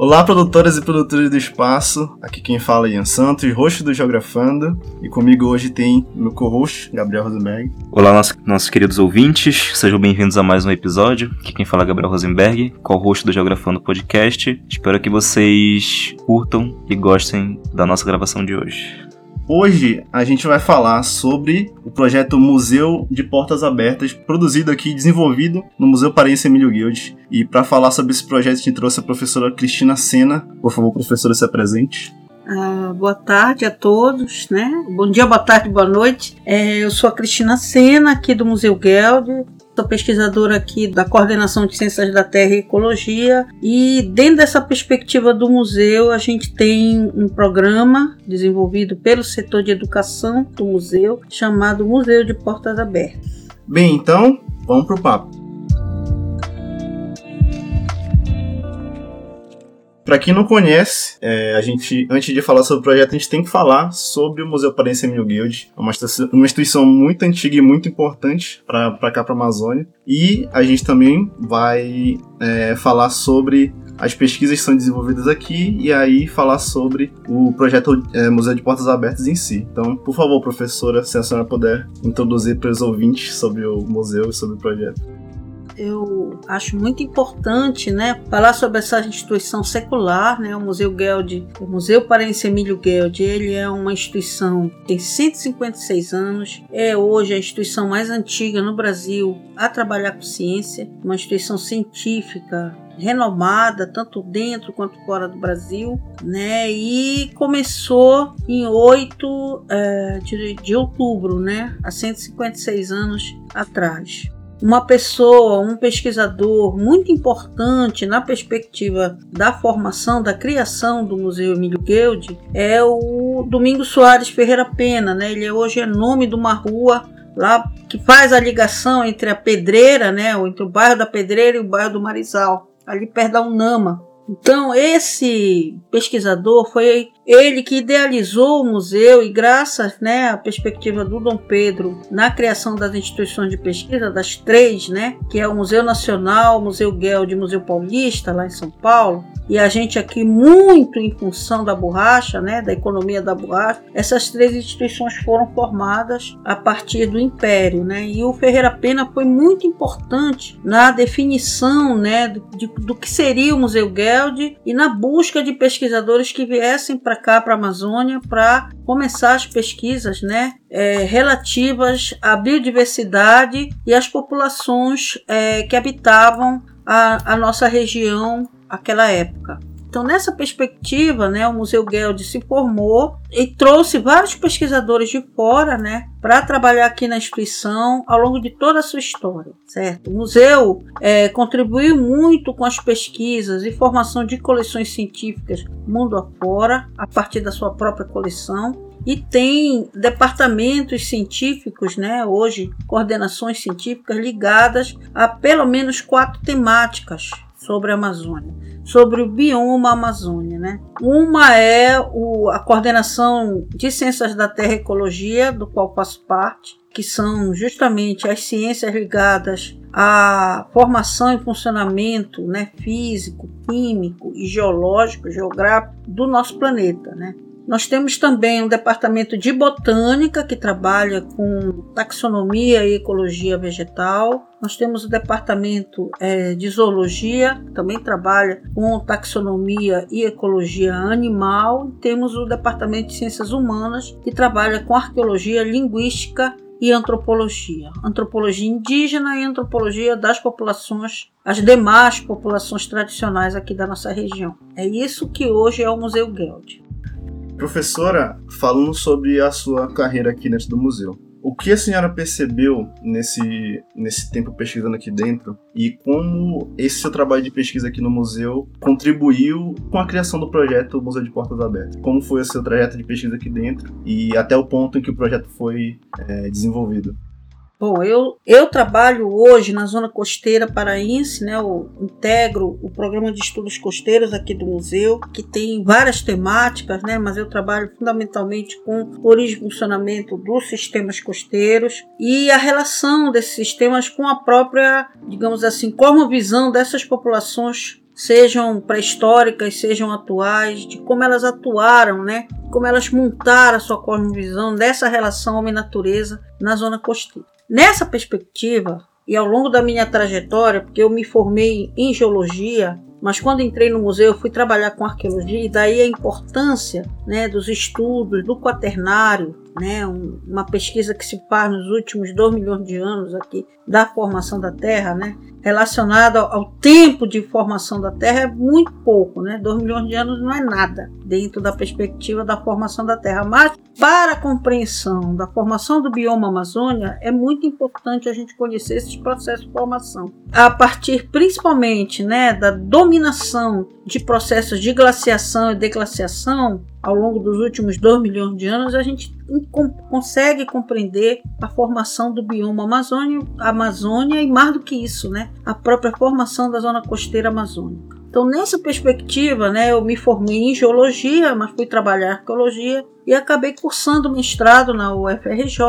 Olá, produtoras e produtores do espaço. Aqui quem fala é Ian Santos, host do Geografando. E comigo hoje tem meu co-host, Gabriel Rosenberg. Olá, nossos, queridos ouvintes. Sejam bem-vindos a mais um episódio. Aqui quem fala é Gabriel Rosenberg, co-host do Geografando Podcast. Espero que vocês curtam e gostem da nossa gravação de hoje. Hoje a gente vai falar sobre o projeto Museu de Portas Abertas, produzido aqui e desenvolvido no Museu Paraense Emílio Guild. E para falar sobre esse projeto, a gente trouxe a professora Cristina Sena. Por favor, professora, se apresente. Uh, boa tarde a todos, né? Bom dia, boa tarde, boa noite. É, eu sou a Cristina Sena, aqui do Museu Guild. Sou pesquisadora aqui da Coordenação de Ciências da Terra e Ecologia e dentro dessa perspectiva do museu a gente tem um programa desenvolvido pelo setor de educação do museu chamado Museu de Portas Abertas. Bem, então vamos para o papo. Para quem não conhece, é, a gente, antes de falar sobre o projeto, a gente tem que falar sobre o Museu Paraense Emílio Guild. É uma instituição, uma instituição muito antiga e muito importante para cá, para Amazônia. E a gente também vai é, falar sobre as pesquisas que são desenvolvidas aqui e aí falar sobre o projeto é, Museu de Portas Abertas em si. Então, por favor, professora, se a senhora puder introduzir para os ouvintes sobre o museu e sobre o projeto eu acho muito importante, né, falar sobre essa instituição secular, né, o Museu Geld, o Museu Paraense Emílio Geld, ele é uma instituição que tem 156 anos, é hoje a instituição mais antiga no Brasil a trabalhar com ciência, uma instituição científica renomada tanto dentro quanto fora do Brasil, né? E começou em 8 é, de, de outubro, né? Há 156 anos atrás uma pessoa, um pesquisador muito importante na perspectiva da formação, da criação do Museu Emílio Guild é o Domingos Soares Ferreira Pena, né? Ele hoje é nome de uma rua lá que faz a ligação entre a Pedreira, né, entre o bairro da Pedreira e o bairro do Marizal, ali perto da Unama. Então, esse pesquisador foi ele que idealizou o museu e graças né, à perspectiva do Dom Pedro na criação das instituições de pesquisa, das três, né, que é o Museu Nacional, o Museu Gueld e o Museu Paulista, lá em São Paulo, e a gente aqui muito em função da borracha, né, da economia da borracha, essas três instituições foram formadas a partir do Império, né, e o Ferreira Pena foi muito importante na definição, né, de, do que seria o Museu Geld e na busca de pesquisadores que viessem para cá, para a Amazônia, para começar as pesquisas, né, é, relativas à biodiversidade e às populações é, que habitavam a, a nossa região aquela época. Então, nessa perspectiva, né, o Museu Geld se formou e trouxe vários pesquisadores de fora né, para trabalhar aqui na instituição ao longo de toda a sua história. Certo? O museu é, contribuiu muito com as pesquisas e formação de coleções científicas mundo afora, a partir da sua própria coleção, e tem departamentos científicos, né, hoje coordenações científicas ligadas a pelo menos quatro temáticas sobre a Amazônia, sobre o bioma Amazônia. Né? Uma é o, a coordenação de ciências da terra e ecologia, do qual faço parte, que são justamente as ciências ligadas à formação e funcionamento né, físico, químico e geológico, geográfico do nosso planeta. Né? Nós temos também um departamento de botânica que trabalha com taxonomia e ecologia vegetal. Nós temos o departamento é, de zoologia, que também trabalha com taxonomia e ecologia animal. Temos o departamento de ciências humanas, que trabalha com arqueologia, linguística e antropologia. Antropologia indígena e antropologia das populações, as demais populações tradicionais aqui da nossa região. É isso que hoje é o Museu Geld. Professora, falando sobre a sua carreira aqui dentro do museu, o que a senhora percebeu nesse, nesse tempo pesquisando aqui dentro e como esse seu trabalho de pesquisa aqui no museu contribuiu com a criação do projeto Museu de Portas Abertas? Como foi o seu trajeto de pesquisa aqui dentro e até o ponto em que o projeto foi é, desenvolvido? Bom, eu, eu trabalho hoje na zona costeira paraense, né? Eu integro o programa de estudos costeiros aqui do museu, que tem várias temáticas, né? Mas eu trabalho fundamentalmente com origem e funcionamento dos sistemas costeiros e a relação desses sistemas com a própria, digamos assim, visão dessas populações sejam pré-históricas, sejam atuais, de como elas atuaram, né? Como elas montaram a sua cosmovisão dessa relação homem-natureza na zona costeira. Nessa perspectiva, e ao longo da minha trajetória, porque eu me formei em geologia, mas quando entrei no museu fui trabalhar com arqueologia e daí a importância né, dos estudos, do quaternário, né, um, uma pesquisa que se faz nos últimos dois milhões de anos aqui da formação da Terra, né, relacionada ao, tempo de formação da Terra é muito pouco, né, dois milhões de anos não é nada dentro da perspectiva da formação da Terra, mas para a compreensão da formação do bioma Amazônia é muito importante a gente conhecer esses processos de formação, a partir principalmente, né, da dominação de processos de glaciação e declaciação ao longo dos últimos 2 milhões de anos, a gente consegue compreender a formação do bioma Amazônia, Amazônia e mais do que isso, né, a própria formação da zona costeira amazônica. Então, nessa perspectiva, né, eu me formei em geologia, mas fui trabalhar arqueologia e acabei cursando mestrado na UFRJ,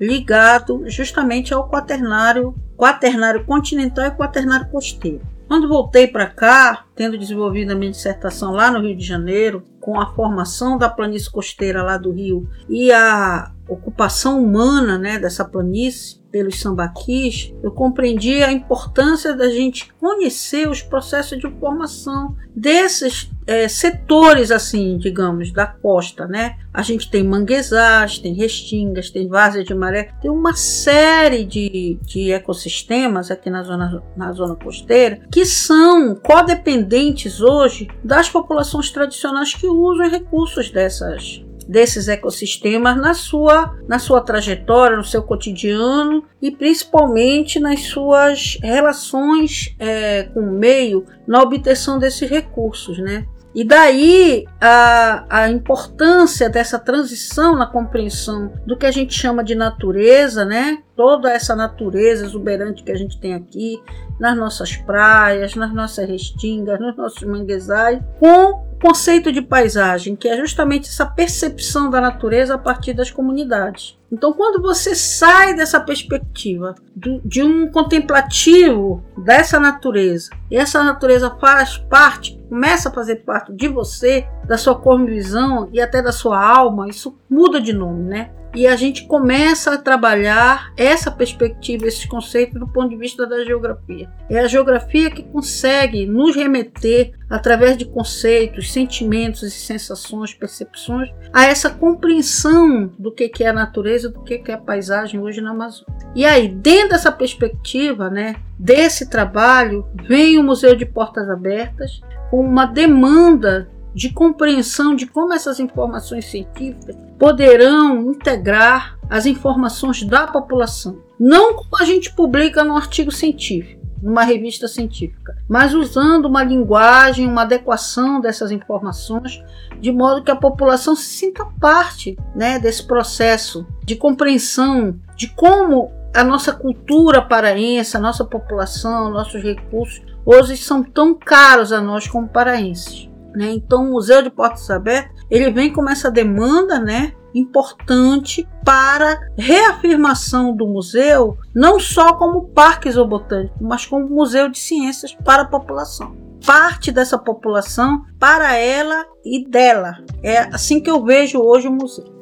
ligado justamente ao quaternário, quaternário continental e quaternário costeiro. Quando voltei para cá, tendo desenvolvido a minha dissertação lá no Rio de Janeiro, com a formação da planície costeira lá do Rio e a ocupação humana né, dessa planície pelos sambaquis, eu compreendi a importância da gente conhecer os processos de formação desses é, setores, assim, digamos, da costa, né? A gente tem manguezais, tem restingas, tem várzeas de maré, tem uma série de, de ecossistemas aqui na zona, na zona costeira que são codependentes hoje das populações tradicionais que usam recursos dessas desses ecossistemas na sua, na sua trajetória, no seu cotidiano e principalmente nas suas relações é, com o meio, na obtenção desses recursos, né? E daí a, a importância dessa transição na compreensão do que a gente chama de natureza, né? Toda essa natureza exuberante que a gente tem aqui nas nossas praias, nas nossas restingas, nos nossos manguezais, com conceito de paisagem, que é justamente essa percepção da natureza a partir das comunidades. Então, quando você sai dessa perspectiva do, de um contemplativo dessa natureza, e essa natureza faz parte, começa a fazer parte de você, da sua cosmovisão e até da sua alma, isso muda de nome, né? E a gente começa a trabalhar essa perspectiva, esses conceitos do ponto de vista da geografia. É a geografia que consegue nos remeter, através de conceitos, sentimentos e sensações, percepções, a essa compreensão do que é a natureza, do que é a paisagem hoje na Amazônia. E aí, dentro dessa perspectiva, né, desse trabalho, vem o Museu de Portas Abertas com uma demanda de compreensão de como essas informações científicas poderão integrar as informações da população. Não como a gente publica no artigo científico, numa revista científica, mas usando uma linguagem, uma adequação dessas informações, de modo que a população se sinta parte né, desse processo de compreensão de como a nossa cultura paraense, a nossa população, nossos recursos, hoje são tão caros a nós como paraenses. Né? Então, o Museu de Portas Abertas ele vem com essa demanda né, importante para reafirmação do museu, não só como parque zoobotânico, mas como museu de ciências para a população. Parte dessa população para ela e dela. É assim que eu vejo hoje o museu.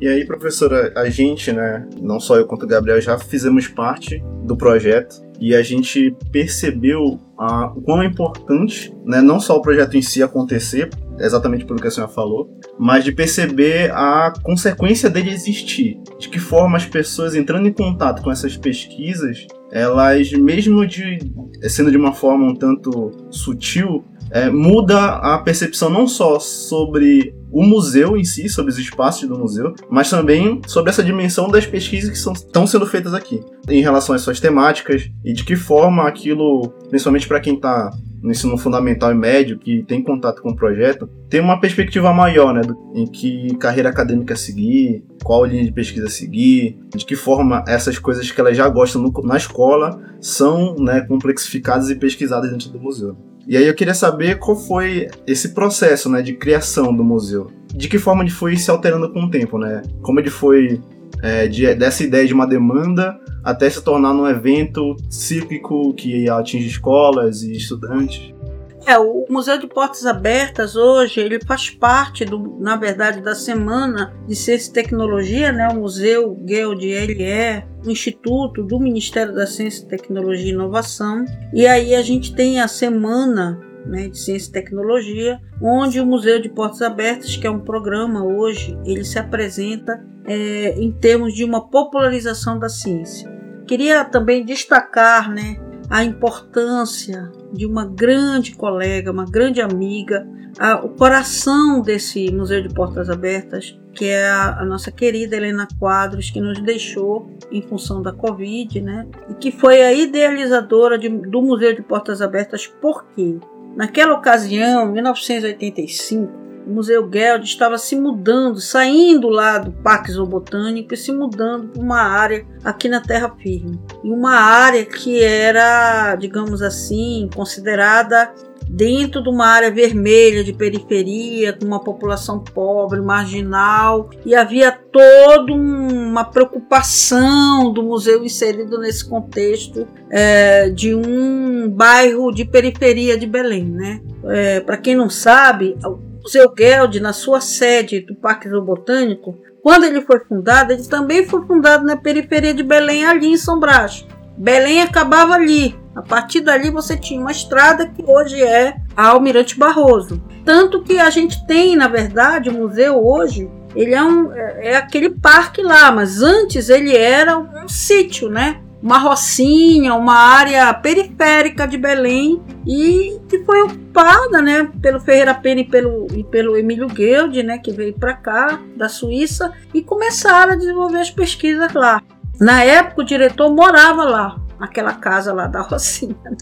E aí, professora, a gente, né, não só eu quanto o Gabriel, já fizemos parte do projeto e a gente percebeu a, o quão é importante, né, não só o projeto em si acontecer, exatamente pelo que a senhora falou, mas de perceber a consequência dele existir. De que forma as pessoas entrando em contato com essas pesquisas, elas, mesmo de sendo de uma forma um tanto sutil, é, muda a percepção não só sobre o museu em si, sobre os espaços do museu, mas também sobre essa dimensão das pesquisas que são, estão sendo feitas aqui, em relação às suas temáticas e de que forma aquilo, principalmente para quem está no ensino fundamental e médio, que tem contato com o projeto, tem uma perspectiva maior, né, em que carreira acadêmica seguir, qual linha de pesquisa seguir, de que forma essas coisas que elas já gostam no, na escola são né, complexificadas e pesquisadas dentro do museu. E aí eu queria saber qual foi esse processo, né, de criação do museu. De que forma ele foi se alterando com o tempo, né? Como ele foi é, de, dessa ideia de uma demanda até se tornar um evento cíclico que atinge escolas e estudantes. É, o Museu de Portas Abertas hoje, ele faz parte, do, na verdade, da Semana de Ciência e Tecnologia, né? O Museu Guild, ele é instituto do Ministério da Ciência, Tecnologia e Inovação. E aí a gente tem a Semana né, de Ciência e Tecnologia, onde o Museu de Portas Abertas, que é um programa hoje, ele se apresenta é, em termos de uma popularização da ciência. Queria também destacar né, a importância de uma grande colega, uma grande amiga, a, o coração desse Museu de Portas Abertas, que é a, a, nossa querida Helena Quadros, que nos deixou em função da Covid, né? E que foi a idealizadora de, do Museu de Portas Abertas, por quê? Naquela ocasião, em 1985, o Museu Geld estava se mudando, saindo lá do Parque Zoobotânico e se mudando para uma área aqui na Terra Firme. E uma área que era, digamos assim, considerada dentro de uma área vermelha de periferia, com uma população pobre, marginal, e havia toda uma preocupação do museu inserido nesse contexto é, de um bairro de periferia de Belém. Né? É, Para quem não sabe, Museu Geld, na sua sede do Parque Zoobotânico, quando ele foi fundado, ele também foi fundado na periferia de Belém, ali em São Brás. Belém acabava ali, a partir dali você tinha uma estrada que hoje é a Almirante Barroso. Tanto que a gente tem, na verdade, o museu hoje, ele é, um, é, é aquele parque lá, mas antes ele era um sítio, né? Uma rocinha, uma área periférica de Belém e que foi ocupada, né, pelo Ferreira Pena e pelo, e pelo Emílio Guild, né, que veio para cá da Suíça e começaram a desenvolver as pesquisas lá. Na época o diretor morava lá, naquela casa lá da Rocinha. Né?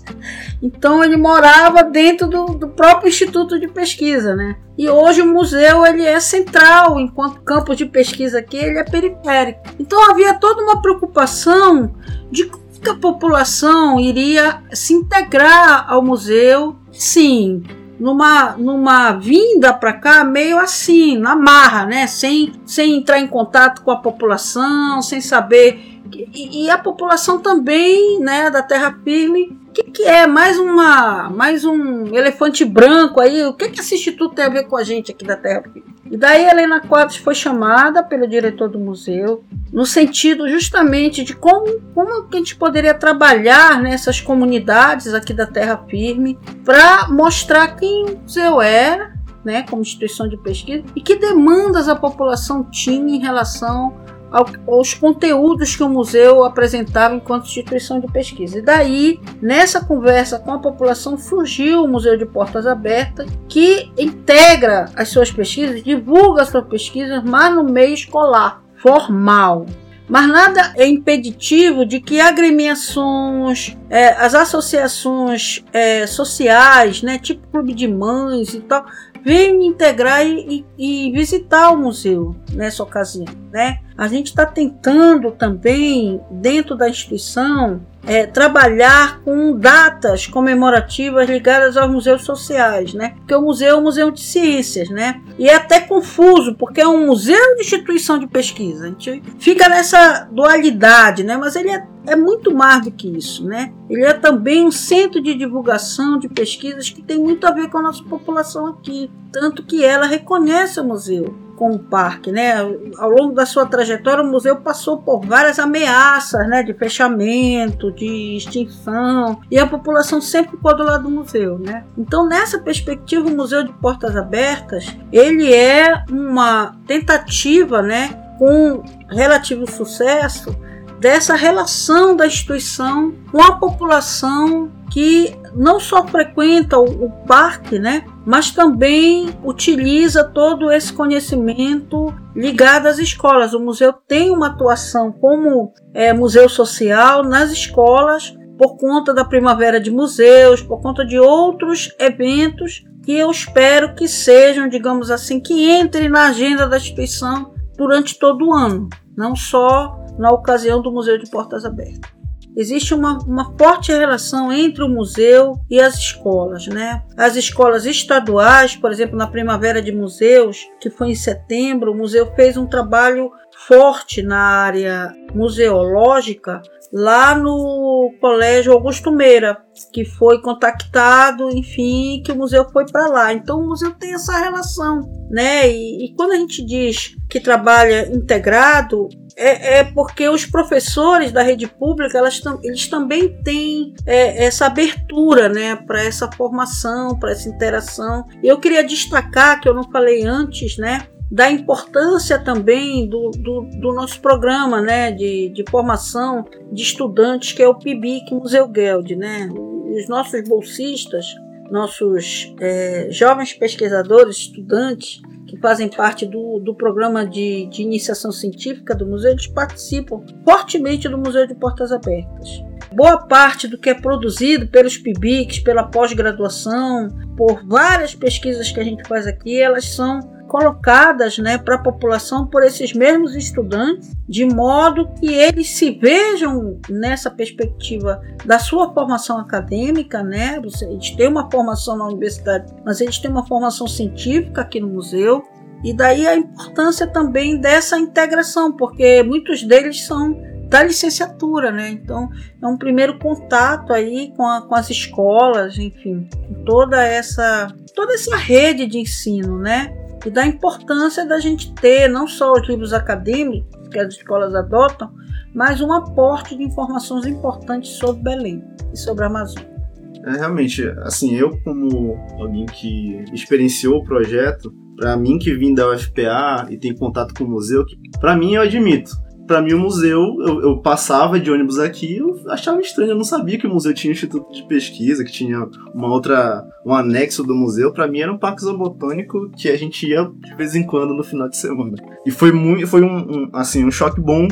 Então ele morava dentro do, do, próprio instituto de pesquisa, né? E hoje o museu ele é central, enquanto campus de pesquisa aqui ele é periférico. Então havia toda uma preocupação de como a população iria se integrar ao museu, sim, numa, numa vinda para cá meio assim, na marra, né? Sem, sem entrar em contato com a população, sem saber e, e, a população também, né, da terra firme. O que, que, é mais uma, mais um elefante branco aí? O que, que esse instituto tem a ver com a gente aqui da terra firme? E daí Helena Quadros foi chamada pelo diretor do museu, no sentido justamente de como, como a gente poderia trabalhar nessas comunidades aqui da terra firme para mostrar quem o museu era, né, como instituição de pesquisa, e que demandas a população tinha em relação aos conteúdos que o museu apresentava enquanto instituição de pesquisa. E daí, nessa conversa com a população, surgiu o Museu de Portas Abertas, que integra as suas pesquisas, divulga as suas pesquisas, mas no meio escolar, formal. Mas nada é impeditivo de que agremiações, é, as associações é, sociais, né, tipo clube de mães e tal, venham integrar e, e, visitar o museu nessa ocasião. Né? A gente está tentando também, dentro da instituição, é, trabalhar com datas comemorativas ligadas aos museus sociais, né? Porque o museu é um museu de ciências, né? E é até confuso, porque é um museu de instituição de pesquisa. A gente fica nessa dualidade, né? Mas ele é, é muito mais do que isso, né? Ele é também um centro de divulgação de pesquisas que tem muito a ver com a nossa população aqui. Tanto que ela reconhece o museu com o parque, né? Ao longo da sua trajetória, o museu passou por várias ameaças, né? De fechamento, de extinção, e a população sempre ficou do lado do museu, né? Então, nessa perspectiva, o Museu de Portas Abertas, ele é uma tentativa, né? Com relativo sucesso dessa relação da instituição com a população que não só frequenta o, o, parque, né, mas também utiliza todo esse conhecimento ligado às escolas. O museu tem uma atuação como é, museu social nas escolas por conta da Primavera de Museus, por conta de outros eventos que eu espero que sejam, digamos assim, que entrem na agenda da instituição durante todo o ano, não só na ocasião do Museu de Portas Abertas existe uma, uma forte relação entre o museu e as escolas, né? As escolas estaduais, por exemplo, na Primavera de Museus, que foi em setembro, o museu fez um trabalho forte na área museológica lá no Colégio Augusto Meira, que foi contactado, enfim, que o museu foi para lá. Então o museu tem essa relação, né? E, e, quando a gente diz que trabalha integrado, é, é porque os professores da rede pública elas, eles também têm é, essa abertura, né, para essa formação, para essa interação. Eu queria destacar que eu não falei antes, né? Da importância também do, do, do, nosso programa né, de, de formação de estudantes, que é o PIBIC Museu Geld. Né? Os nossos bolsistas, nossos é, jovens pesquisadores, estudantes, que fazem parte do, do programa de, de iniciação científica do museu, eles participam fortemente do Museu de Portas Abertas. Boa parte do que é produzido pelos PIBICs, pela pós-graduação, por várias pesquisas que a gente faz aqui, elas são colocadas né, para a população por esses mesmos estudantes, de modo que eles se vejam nessa perspectiva da sua formação acadêmica, né? Eles têm uma formação na universidade, mas eles têm uma formação científica aqui no museu. E daí a importância também dessa integração, porque muitos deles são da licenciatura, né? Então é um primeiro contato aí com, a, com as escolas, enfim, toda essa toda essa rede de ensino, né? E da importância da gente ter não só os livros acadêmicos que as escolas adotam, mas um aporte de informações importantes sobre Belém e sobre a Amazônia. É, realmente, assim, eu como alguém que experienciou o projeto, para mim que vim da UFPA e tem contato com o museu, para mim eu admito, para mim o museu, eu, eu, passava de ônibus aqui, eu achava estranho, eu não sabia que o museu tinha um instituto de pesquisa, que tinha uma outra, um anexo do museu. Para mim era um parque zoobotânico que a gente ia de vez em quando no final de semana. E foi muito, foi um, um assim, um choque bom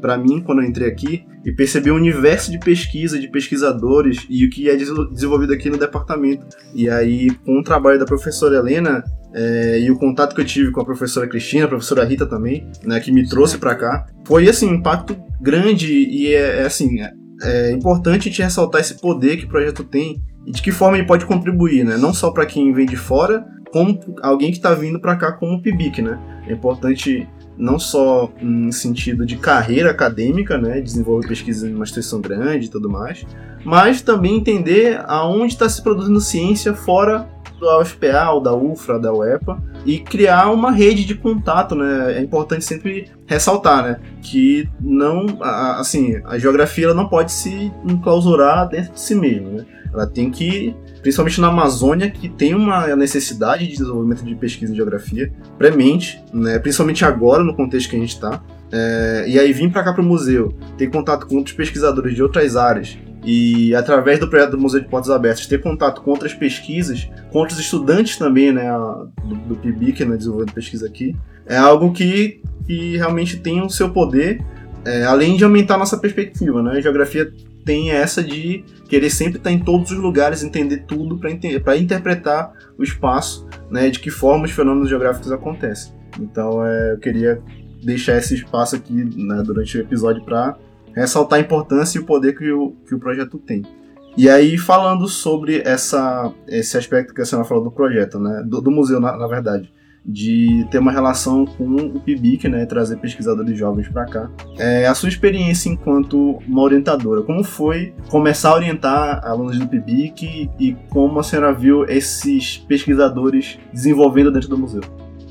para mim quando eu entrei aqui e perceber o universo de pesquisa, de pesquisadores e o que é desenvolvido aqui no departamento. E aí, com o trabalho da professora Helena, é, e o contato que eu tive com a professora Cristina, a professora Rita também, né, que me trouxe para cá, foi assim um impacto grande e é, é assim é, é, importante te ressaltar esse poder que o projeto tem e de que forma ele pode contribuir, né, não só para quem vem de fora, como alguém que está vindo para cá como PIBIC, né. É importante não só em sentido de carreira acadêmica, né, desenvolver pesquisa em uma instituição grande e tudo mais, mas também entender aonde está se produzindo ciência fora da UFPA, ou da UFRA, da UEPA, e criar uma rede de contato, né? É importante sempre ressaltar, né? Que não, assim, a geografia ela não pode se enclausurar dentro de si mesma, né? Ela tem que, principalmente na Amazônia, que tem uma necessidade de desenvolvimento de pesquisa em geografia premente, né? Principalmente agora, no contexto que a gente está. É, e aí vir para cá para o museu, ter contato com outros pesquisadores de outras áreas e através do projeto do Museu de Portas Abertas ter contato com outras pesquisas, com outros estudantes também, né, do, do PIBIC, né, desenvolvendo pesquisa aqui, é algo que, que realmente tem o seu poder, é, além de aumentar a nossa perspectiva, né, a geografia tem essa de querer sempre estar em todos os lugares, entender tudo para interpretar o espaço, né, de que forma os fenômenos geográficos acontecem. Então, é, eu queria deixar esse espaço aqui né, durante o episódio para ressaltar a importância e o poder que o, que o projeto tem. E aí, falando sobre essa, esse aspecto que a senhora falou do projeto, né, do, do museu, na, na, verdade, de ter uma relação com o PIBIC, né, trazer pesquisadores jovens para cá. É, a sua experiência enquanto uma orientadora, como foi começar a orientar alunos do PIBIC e como a senhora viu esses pesquisadores desenvolvendo dentro do museu?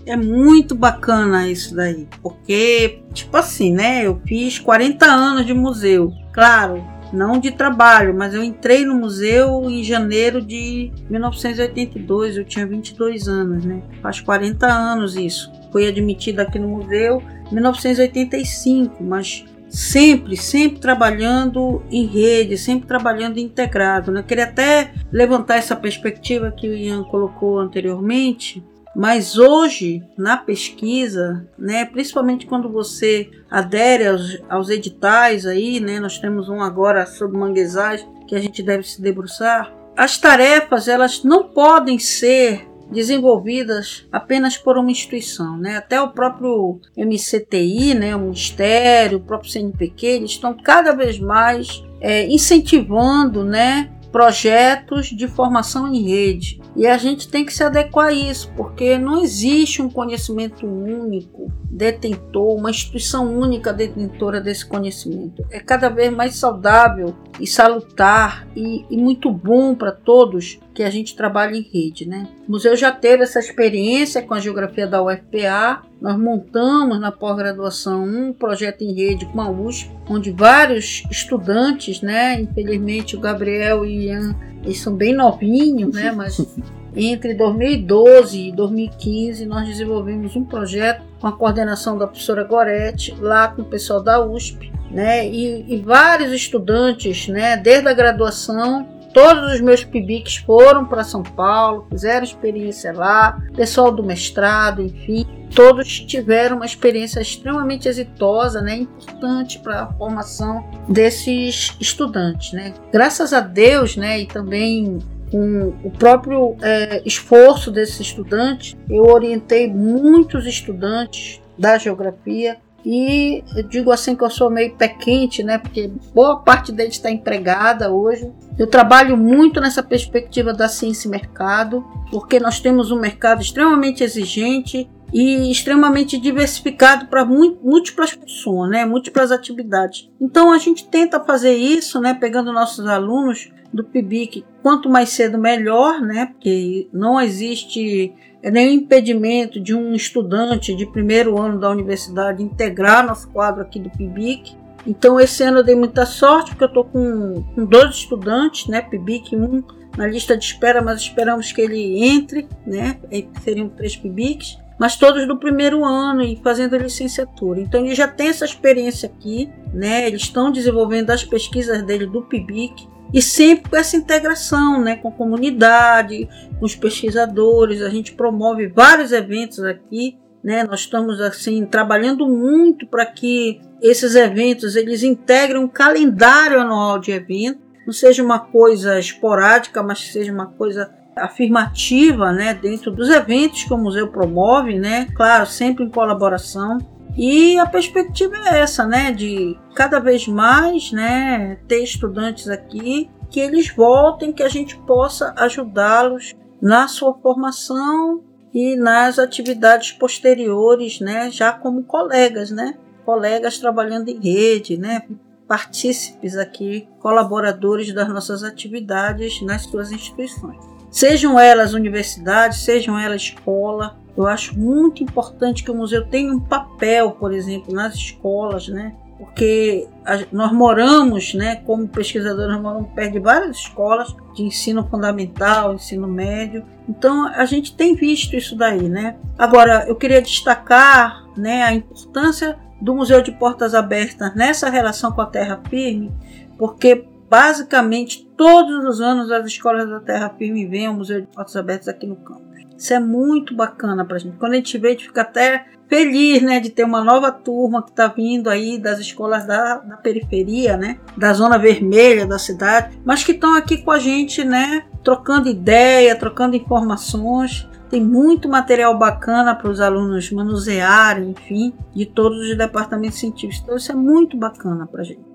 É muito bacana isso daí, porque, tipo assim, né? Eu fiz 40 anos de museu. Claro, não de trabalho, mas eu entrei no museu em janeiro de 1982, eu tinha 22 anos, né? Faz 40 anos isso. Fui admitida aqui no museu em 1985, mas sempre, sempre trabalhando em rede, sempre trabalhando integrado. Né? Queria até levantar essa perspectiva que o Ian colocou anteriormente, mas hoje, na pesquisa, né, principalmente quando você adere aos, aos editais aí, né, nós temos um agora sobre manguezais que a gente deve se debruçar, as tarefas elas não podem ser desenvolvidas apenas por uma instituição, né? Até o próprio MCTI, né, o Ministério, o próprio CNPq, eles estão cada vez mais é, incentivando, né, projetos de formação em rede. E a gente tem que se adequar a isso, porque não existe um conhecimento único, detentor, uma instituição única detentora desse conhecimento. É cada vez mais saudável e salutar e, e muito bom para todos que a gente trabalhe em rede. Né? O museu já teve essa experiência com a geografia da UFPA. Nós montamos na pós-graduação um projeto em rede com a USP, onde vários estudantes, né, infelizmente o Gabriel e o Ian eles são bem novinhos, né? Mas entre 2012 e 2015 nós desenvolvemos um projeto com a coordenação da professora Goretti, lá com o pessoal da USP, né? E, e vários estudantes, né? Desde a graduação todos os meus PIBICs foram para São Paulo, fizeram experiência lá, pessoal do mestrado, enfim, todos tiveram uma experiência extremamente exitosa, né, importante para a formação desses estudantes, né. Graças a Deus, né, e também com o próprio é, esforço desses estudantes, eu orientei muitos estudantes da geografia e eu digo assim que eu sou meio pé quente, né? Porque boa parte deles está empregada hoje. Eu trabalho muito nessa perspectiva da ciência e mercado, porque nós temos um mercado extremamente exigente e extremamente diversificado para múltiplas funções, né? múltiplas atividades. Então a gente tenta fazer isso, né? pegando nossos alunos do PIBIC, quanto mais cedo melhor, né? porque não existe nenhum impedimento de um estudante de primeiro ano da universidade integrar nosso quadro aqui do PIBIC. Então esse ano eu dei muita sorte, porque eu estou com, com dois estudantes, né? PIBIC, um na lista de espera, mas esperamos que ele entre, né? Seriam três PIBICs mas todos do primeiro ano e fazendo licenciatura. Então ele já tem essa experiência aqui, né? Eles estão desenvolvendo as pesquisas dele do PIBIC e sempre com essa integração, né, com a comunidade, com os pesquisadores. A gente promove vários eventos aqui, né? Nós estamos assim trabalhando muito para que esses eventos eles integrem um calendário anual de eventos, não seja uma coisa esporádica, mas seja uma coisa afirmativa, né, dentro dos eventos que o museu promove, né, claro, sempre em colaboração. E a perspectiva é essa, né, de cada vez mais, né, ter estudantes aqui que eles voltem, que a gente possa ajudá-los na sua formação e nas atividades posteriores, né, já como colegas, né, colegas trabalhando em rede, né, partícipes aqui, colaboradores das nossas atividades nas suas instituições. Sejam elas universidades, sejam elas escola, eu acho muito importante que o museu tenha um papel, por exemplo, nas escolas, né? Porque nós moramos, né, como pesquisadores, nós moramos perto de várias escolas de ensino fundamental, ensino médio. Então a gente tem visto isso daí, né? Agora eu queria destacar, né, a importância do Museu de Portas Abertas nessa relação com a terra firme, porque basicamente todos os anos as escolas da terra firme vêm ao Museu de Portas Abertas aqui no campus. Isso é muito bacana para a gente. Quando a gente vê, a gente fica até feliz, né, de ter uma nova turma que está vindo aí das escolas da, da, periferia, né, da zona vermelha da cidade, mas que estão aqui com a gente, né, trocando ideia, trocando informações. Tem muito material bacana para os alunos manusearem, enfim, de todos os departamentos científicos. Então isso é muito bacana para a gente.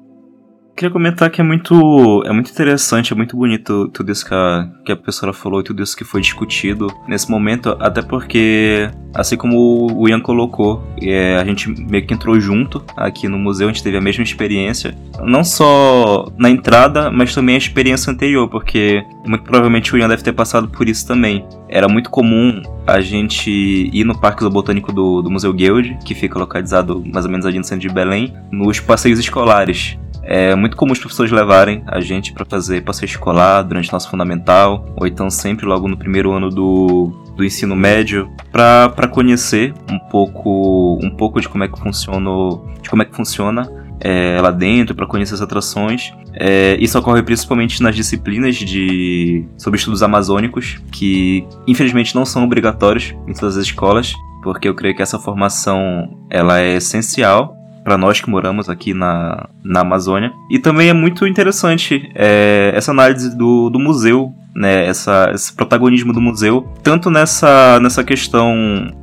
Queria comentar que é muito, é muito interessante, é muito bonito tudo isso que a, que a professora falou e tudo isso que foi discutido nesse momento, até porque, assim como o Ian colocou, é, a gente meio que entrou junto aqui no museu, a gente teve a mesma experiência, não só na entrada, mas também a experiência anterior, porque muito provavelmente o Ian deve ter passado por isso também. Era muito comum a gente ir no Parque Zoobotânico do, do Museu Guild, que fica localizado mais ou menos ali no centro de Belém, nos passeios escolares. É muito comum os professores levarem a gente para fazer passeio escolar durante nosso fundamental, ou então sempre logo no primeiro ano do, do ensino médio, para conhecer um pouco, um pouco de como é que funciona, de como é que funciona é, lá dentro, para conhecer as atrações. É, isso ocorre principalmente nas disciplinas de sobre estudos amazônicos, que infelizmente não são obrigatórios em todas as escolas, porque eu creio que essa formação ela é essencial para nós que moramos aqui na, na Amazônia. E também é muito interessante é, essa análise do, do museu, né, essa, esse protagonismo do museu, tanto nessa, nessa questão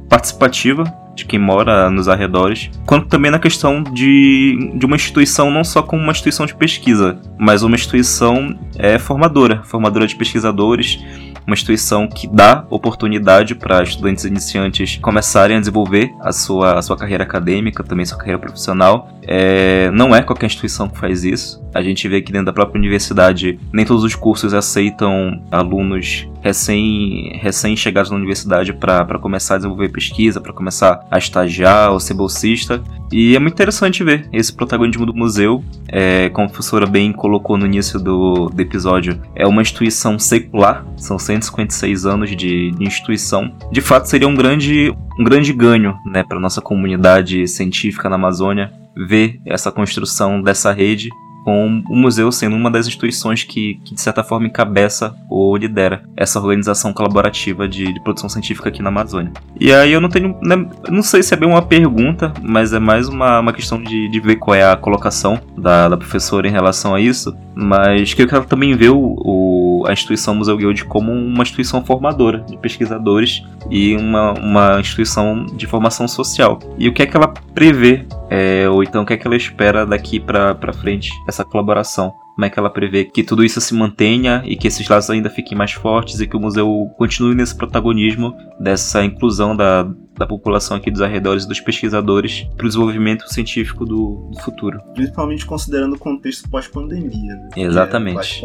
participativa de quem mora nos arredores, quanto também na questão de, de uma instituição não só como uma instituição de pesquisa, mas uma instituição é, formadora, formadora de pesquisadores uma instituição que dá oportunidade para estudantes iniciantes começarem a desenvolver a sua, a sua carreira acadêmica, também sua carreira profissional. É, não é qualquer instituição que faz isso. A gente vê que dentro da própria universidade, nem todos os cursos aceitam alunos recém, recém chegados na universidade para começar a desenvolver pesquisa, para começar a estagiar ou ser bolsista. E é muito interessante ver esse protagonismo do museu, é, como a professora bem colocou no início do, do episódio, é uma instituição secular, são 156 anos de, de instituição. De fato, seria um grande, um grande ganho né, para nossa comunidade científica na Amazônia ver essa construção dessa rede com o museu sendo uma das instituições que, que de certa forma, encabeça ou lidera essa organização colaborativa de, de, produção científica aqui na Amazônia. E aí eu não tenho, né, não sei se é bem uma pergunta, mas é mais uma, uma questão de, de ver qual é a colocação da, da professora em relação a isso, mas que eu quero também ver o, o, a instituição Museu Guild como uma instituição formadora de pesquisadores e uma, uma instituição de formação social. E o que é que ela prevê, é, ou então o que é que ela espera daqui para frente, essa colaboração? Como é que ela prevê que tudo isso se mantenha e que esses laços ainda fiquem mais fortes e que o museu continue nesse protagonismo dessa inclusão da, da população aqui dos arredores dos pesquisadores para o desenvolvimento científico do, do, futuro. Principalmente considerando o contexto pós-pandemia. Né? Exatamente.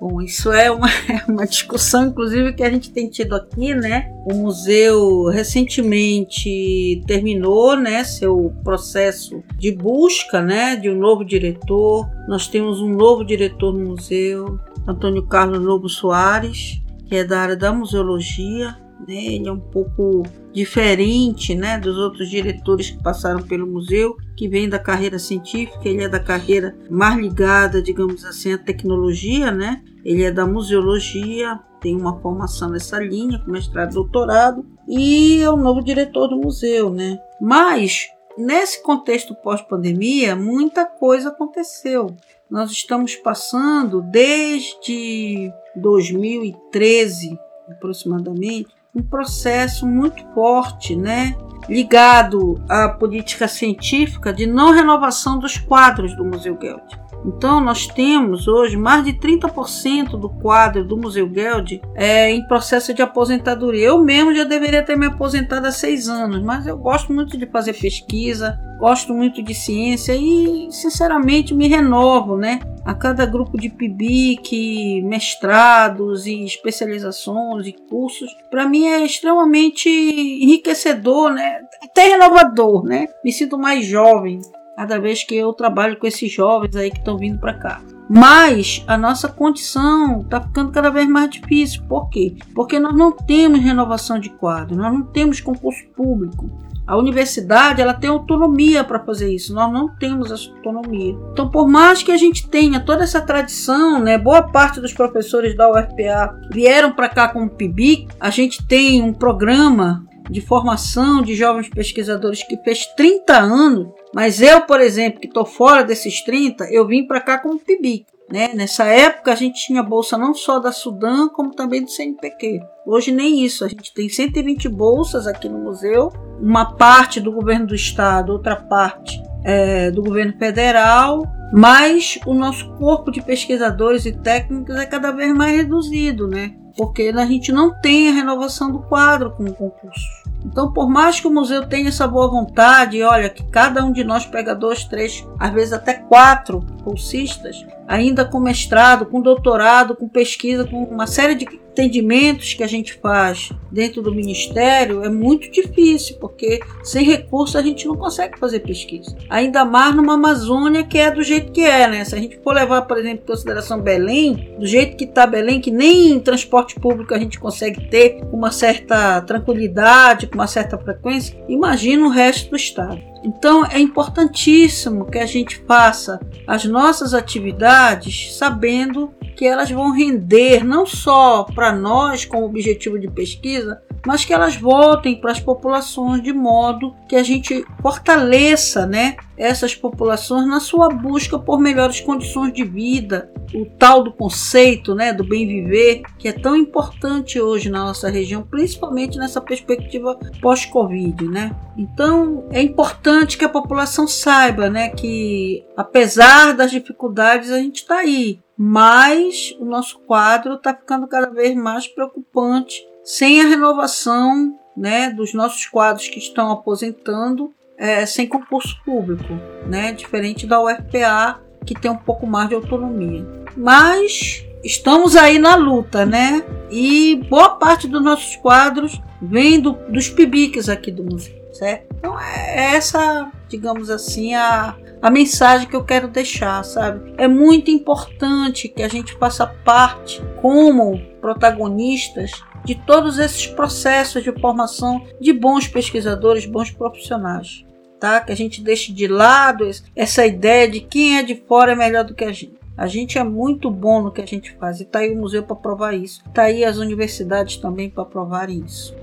Bom, isso é uma, é uma discussão, inclusive, que a gente tem tido aqui, né? O museu recentemente terminou, né, seu processo de busca, né, de um novo diretor. Nós temos um novo diretor no museu, Antônio Carlos Lobo Soares, que é da área da museologia. Né? Ele é um pouco diferente, né, dos outros diretores que passaram pelo museu, que vem da carreira científica. Ele é da carreira mais ligada, digamos assim, à tecnologia, né? Ele é da museologia, tem uma formação nessa linha, com mestrado e doutorado, e é o novo diretor do museu, né? Mas, nesse contexto pós-pandemia, muita coisa aconteceu. Nós estamos passando desde 2013, aproximadamente, um processo muito forte, né? ligado à política científica de não renovação dos quadros do Museu Geld. Então, nós temos hoje mais de 30% do quadro do Museu Geld é, em processo de aposentadoria. Eu mesmo já deveria ter me aposentado há seis anos, mas eu gosto muito de fazer pesquisa, gosto muito de ciência e, sinceramente, me renovo, né? A cada grupo de PIBIC, mestrados e especializações e cursos, para mim é extremamente enriquecedor, né? Até renovador, né? Me sinto mais jovem cada vez que eu trabalho com esses jovens aí que estão vindo para cá. Mas a nossa condição está ficando cada vez mais difícil. Por quê? Porque nós não temos renovação de quadro, nós não temos concurso público. A universidade ela tem autonomia para fazer isso, nós não temos essa autonomia. Então, por mais que a gente tenha toda essa tradição, né, boa parte dos professores da UFPA vieram para cá com o PIBIC, a gente tem um programa de formação de jovens pesquisadores que fez 30 anos, mas eu, por exemplo, que estou fora desses 30, eu vim para cá como PIBIC. Né? Nessa época a gente tinha bolsa não só da Sudã, como também do CNPq. Hoje nem isso, a gente tem 120 bolsas aqui no museu, uma parte do governo do estado, outra parte é, do governo federal, mas o nosso corpo de pesquisadores e técnicos é cada vez mais reduzido, né? Porque a gente não tem a renovação do quadro com o concurso. Então, por mais que o museu tenha essa boa vontade, olha, que cada um de nós pega dois, três, às vezes até quatro bolsistas, ainda com mestrado, com doutorado, com pesquisa, com uma série de entendimentos que a gente faz dentro do ministério, é muito difícil, porque sem recurso a gente não consegue fazer pesquisa. Ainda mais numa Amazônia que é do jeito que é, né? Se a gente for levar, por exemplo, em consideração Belém, do jeito que está Belém, que nem transporte público a gente consegue ter uma certa tranquilidade, com uma certa frequência, imagina o resto do estado. Então é importantíssimo que a gente faça as nossas atividades sabendo que elas vão render não só para nós como objetivo de pesquisa, mas que elas voltem para as populações de modo que a gente fortaleça, né, essas populações na sua busca por melhores condições de vida, o tal do conceito, né, do bem viver, que é tão importante hoje na nossa região, principalmente nessa perspectiva pós-Covid, né? Então, é importante que a população saiba, né, que apesar das dificuldades, a gente está aí, mas o nosso quadro está ficando cada vez mais preocupante, sem a renovação né, dos nossos quadros que estão aposentando é, sem concurso público, né, diferente da UFPA, que tem um pouco mais de autonomia. Mas estamos aí na luta, né? E boa parte dos nossos quadros vem do, dos pibiques aqui do museu, certo? Então é essa, digamos assim, a, a mensagem que eu quero deixar, sabe? É muito importante que a gente faça parte como protagonistas de todos esses processos de formação de bons pesquisadores, bons profissionais. Tá? Que a gente deixe de lado essa ideia de quem é de fora é melhor do que a gente. A gente é muito bom no que a gente faz e tá aí o museu para provar isso. Tá aí as universidades também para provarem isso.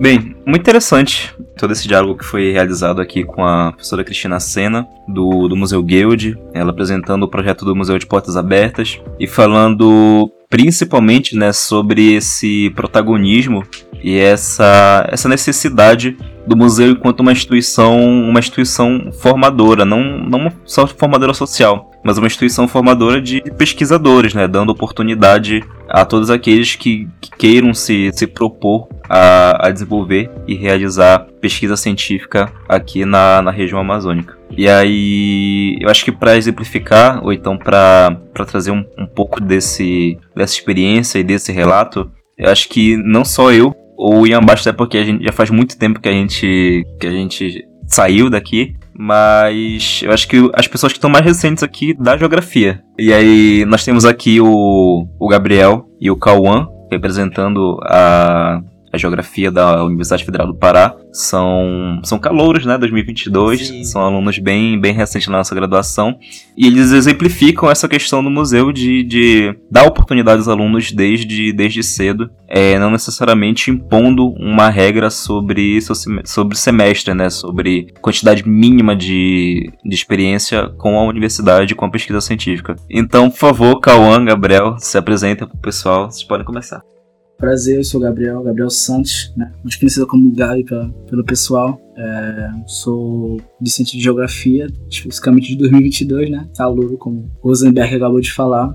Bem, muito interessante todo esse diálogo que foi realizado aqui com a professora Cristina Sena, do, do Museu Guild, ela apresentando o projeto do Museu de Portas Abertas e falando principalmente né, sobre esse protagonismo e essa, essa necessidade do museu enquanto uma instituição, uma instituição formadora, não, não só formadora social, mas uma instituição formadora de pesquisadores, né, dando oportunidade a todos aqueles que, que queiram se, se propor a, a, desenvolver e realizar pesquisa científica aqui na, na região amazônica. E aí, eu acho que para exemplificar, ou então para trazer um, um pouco desse, dessa experiência e desse relato, eu acho que não só eu, ou o Ian Bastos, é porque a gente já faz muito tempo que a gente, que a gente saiu daqui, mas eu acho que as pessoas que estão mais recentes aqui da geografia. E aí nós temos aqui o, o Gabriel e o Cauã representando a a geografia da Universidade Federal do Pará. São, são calouros, né, 2022, Sim. são alunos bem, bem recentes na nossa graduação, e eles exemplificam essa questão do museu de, de dar oportunidade aos alunos desde, desde cedo, é, não necessariamente impondo uma regra sobre, sobre semestre, né, sobre quantidade mínima de, de experiência com a universidade, com a pesquisa científica. Então, por favor, Cauã, Gabriel, se apresenta para o pessoal, vocês podem começar. Prazer, eu sou o Gabriel, Gabriel Santos, né? mais conhecido como Gabi pela, pelo pessoal. É, sou discente de Geografia, especificamente de 2022, né? Calouro, como o Rosenberg acabou de falar.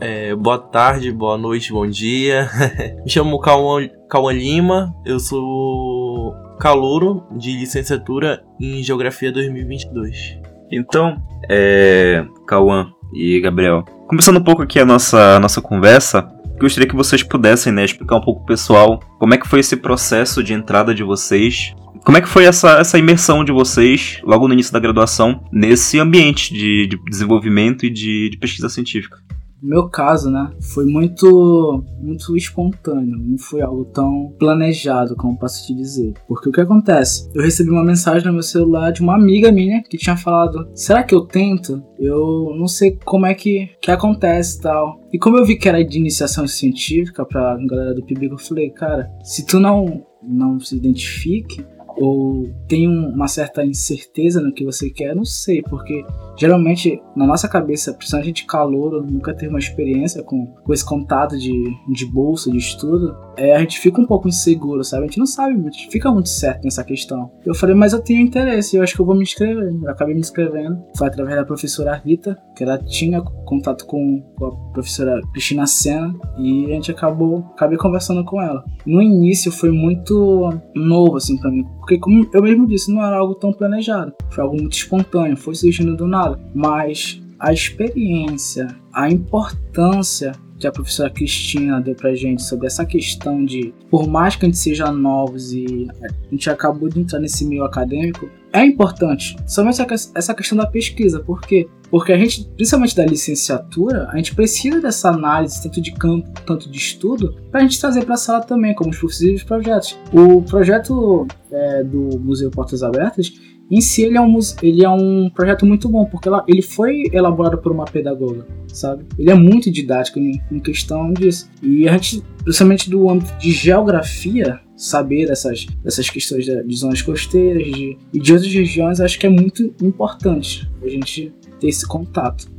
É, boa tarde, boa noite, bom dia. Me chamo Cauã, Cauã Lima, eu sou calouro de licenciatura em Geografia 2022. Então, é, Cauã e Gabriel, começando um pouco aqui a nossa, a nossa conversa, Gostaria que vocês pudessem, né, explicar um pouco pessoal como é que foi esse processo de entrada de vocês. Como é que foi essa, essa imersão de vocês, logo no início da graduação, nesse ambiente de, de desenvolvimento e de, de pesquisa científica? Meu caso, né, foi muito, muito espontâneo, não foi algo tão planejado, como posso te dizer. Porque o que acontece? Eu recebi uma mensagem no meu celular de uma amiga minha que tinha falado: será que eu tento? Eu não sei como é que, que acontece tal. E como eu vi que era de iniciação científica pra galera do PIB, eu falei, cara, se tu não, não se identifique, ou tem uma certa incerteza no que você quer, não sei, porque geralmente na nossa cabeça, principalmente de calor, nunca teve uma experiência com, com esse contato de, de bolsa, de estudo, é, a gente fica um pouco inseguro, sabe? A gente não sabe muito, fica muito certo nessa questão. Eu falei, mas eu tenho interesse, eu acho que eu vou me inscrever. Eu acabei me inscrevendo, foi através da professora Rita, que ela tinha contato com, com a professora Cristina Senna, e a gente acabou, acabei conversando com ela. No início foi muito novo, assim, pra mim, porque, como eu mesmo disse, não era algo tão planejado. Foi algo muito espontâneo, foi surgindo do nada. Mas a experiência, a importância que a professora Cristina deu pra gente sobre essa questão de, por mais que a gente seja novos e a gente acabou de entrar nesse meio acadêmico, é importante. Somente essa questão da pesquisa. Por quê? Porque a gente, principalmente da licenciatura, a gente precisa dessa análise, tanto de campo, tanto de estudo, para a gente trazer para a sala também, como os possíveis projetos. O projeto é, do Museu Portas Abertas, em si ele é um, ele é um projeto muito bom, porque ela, ele foi elaborado por uma pedagoga, sabe? Ele é muito didático em, em questão disso. E a gente, principalmente do âmbito de geografia, saber dessas, dessas questões de, de zonas costeiras de, e de outras regiões, acho que é muito importante a gente ter esse contato.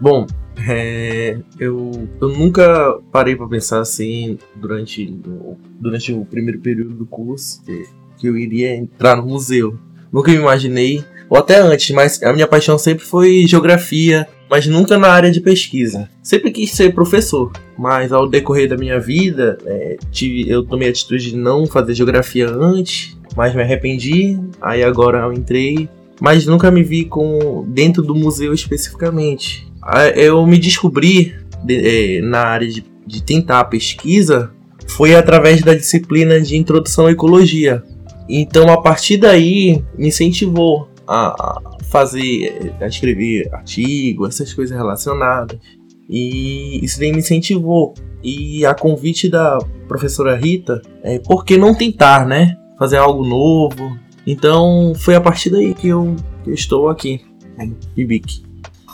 Bom, é, eu, eu nunca parei para pensar assim durante, durante o primeiro período do curso que eu iria entrar no museu. Nunca me imaginei, ou até antes, mas a minha paixão sempre foi geografia, mas nunca na área de pesquisa. Sempre quis ser professor, mas ao decorrer da minha vida, é, tive, eu tomei a atitude de não fazer geografia antes, mas me arrependi. Aí agora eu entrei, mas nunca me vi com dentro do museu especificamente. Eu me descobri de, é, na área de, de tentar a pesquisa foi através da disciplina de introdução à ecologia. Então a partir daí me incentivou a fazer, a escrever artigo, essas coisas relacionadas. E isso daí me incentivou. E a convite da professora Rita é por que não tentar, né? Fazer algo novo. Então foi a partir daí que eu, estou aqui, em Ibique.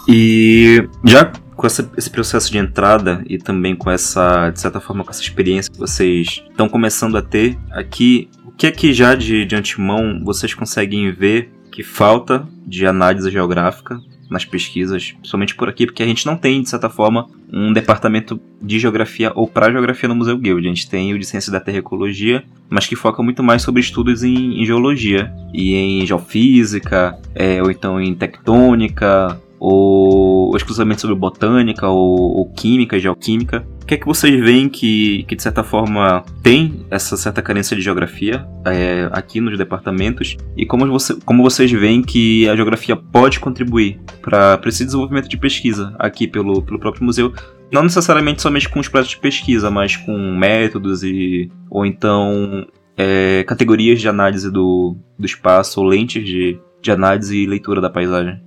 E já com essa, esse processo de entrada e também com essa, de certa forma, com essa experiência que vocês estão começando a ter aqui, que que já de, de antemão vocês conseguem ver que falta de análise geográfica nas pesquisas, principalmente por aqui, porque a gente não tem, de certa forma, um departamento de geografia ou para geografia no Museu Guild. A gente tem o de Ciência da Terra e Ecologia, mas que foca muito mais sobre estudos em, em geologia e em geofísica, é, ou então em tectônica, ou, exclusivamente sobre botânica ou, ou química, geoquímica. O que é que vocês veem que, que de certa forma tem essa certa carência de geografia é, aqui nos departamentos? E como, você, como vocês veem que a geografia pode contribuir para esse desenvolvimento de pesquisa aqui pelo, pelo próprio museu? Não necessariamente somente com os projetos de pesquisa, mas com métodos e ou então é, categorias de análise do, do espaço ou lentes de, de análise e leitura da paisagem